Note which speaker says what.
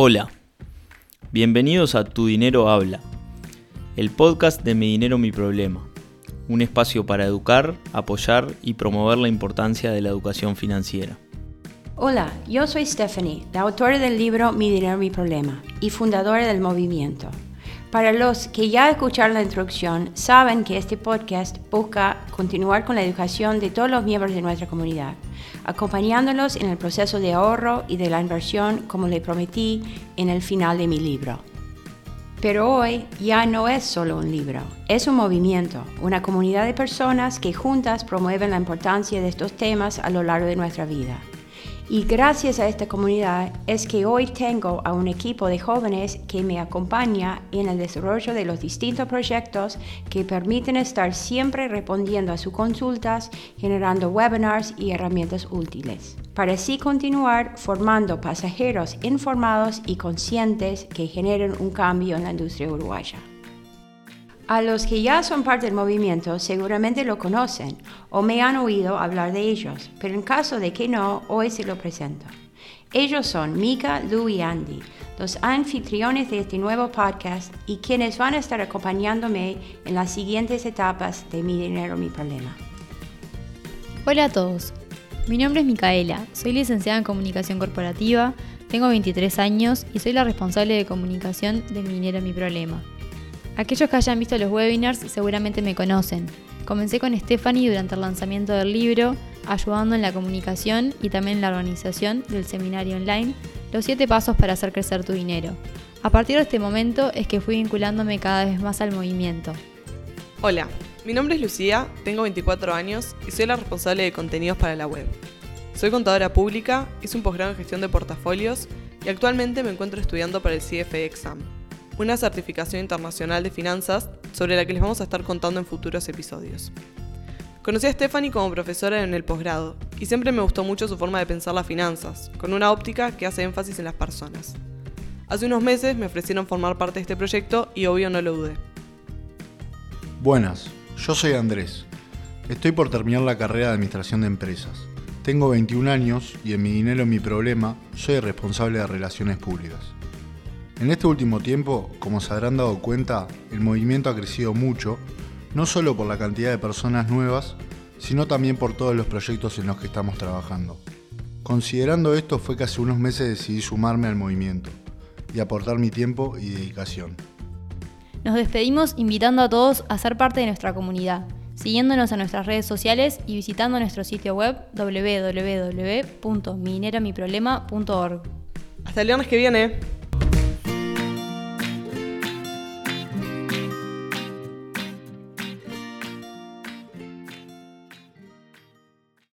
Speaker 1: Hola, bienvenidos a Tu Dinero Habla, el podcast de Mi Dinero Mi Problema, un espacio para educar, apoyar y promover la importancia de la educación financiera.
Speaker 2: Hola, yo soy Stephanie, la autora del libro Mi Dinero Mi Problema y fundadora del movimiento. Para los que ya escucharon la introducción, saben que este podcast busca continuar con la educación de todos los miembros de nuestra comunidad, acompañándolos en el proceso de ahorro y de la inversión como le prometí en el final de mi libro. Pero hoy ya no es solo un libro, es un movimiento, una comunidad de personas que juntas promueven la importancia de estos temas a lo largo de nuestra vida. Y gracias a esta comunidad es que hoy tengo a un equipo de jóvenes que me acompaña en el desarrollo de los distintos proyectos que permiten estar siempre respondiendo a sus consultas, generando webinars y herramientas útiles, para así continuar formando pasajeros informados y conscientes que generen un cambio en la industria uruguaya. A los que ya son parte del movimiento seguramente lo conocen o me han oído hablar de ellos, pero en caso de que no, hoy se lo presento. Ellos son Mika, Lou y Andy, los anfitriones de este nuevo podcast y quienes van a estar acompañándome en las siguientes etapas de Mi Dinero, Mi Problema.
Speaker 3: Hola a todos, mi nombre es Micaela, soy licenciada en Comunicación Corporativa, tengo 23 años y soy la responsable de comunicación de Mi Dinero, Mi Problema Aquellos que hayan visto los webinars seguramente me conocen. Comencé con Stephanie durante el lanzamiento del libro, ayudando en la comunicación y también en la organización del seminario online Los 7 pasos para hacer crecer tu dinero. A partir de este momento es que fui vinculándome cada vez más al movimiento.
Speaker 4: Hola, mi nombre es Lucía, tengo 24 años y soy la responsable de contenidos para la web. Soy contadora pública, hice un posgrado en gestión de portafolios y actualmente me encuentro estudiando para el CFA Exam una certificación internacional de finanzas sobre la que les vamos a estar contando en futuros episodios. Conocí a Stephanie como profesora en el posgrado y siempre me gustó mucho su forma de pensar las finanzas, con una óptica que hace énfasis en las personas. Hace unos meses me ofrecieron formar parte de este proyecto y obvio no lo dudé.
Speaker 5: Buenas, yo soy Andrés. Estoy por terminar la carrera de Administración de Empresas. Tengo 21 años y en mi dinero mi problema soy responsable de relaciones públicas. En este último tiempo, como se habrán dado cuenta, el movimiento ha crecido mucho, no solo por la cantidad de personas nuevas, sino también por todos los proyectos en los que estamos trabajando. Considerando esto fue que hace unos meses decidí sumarme al movimiento y aportar mi tiempo y dedicación.
Speaker 3: Nos despedimos invitando a todos a ser parte de nuestra comunidad, siguiéndonos en nuestras redes sociales y visitando nuestro sitio web www.mineramiproblema.org.
Speaker 4: Hasta el viernes que viene.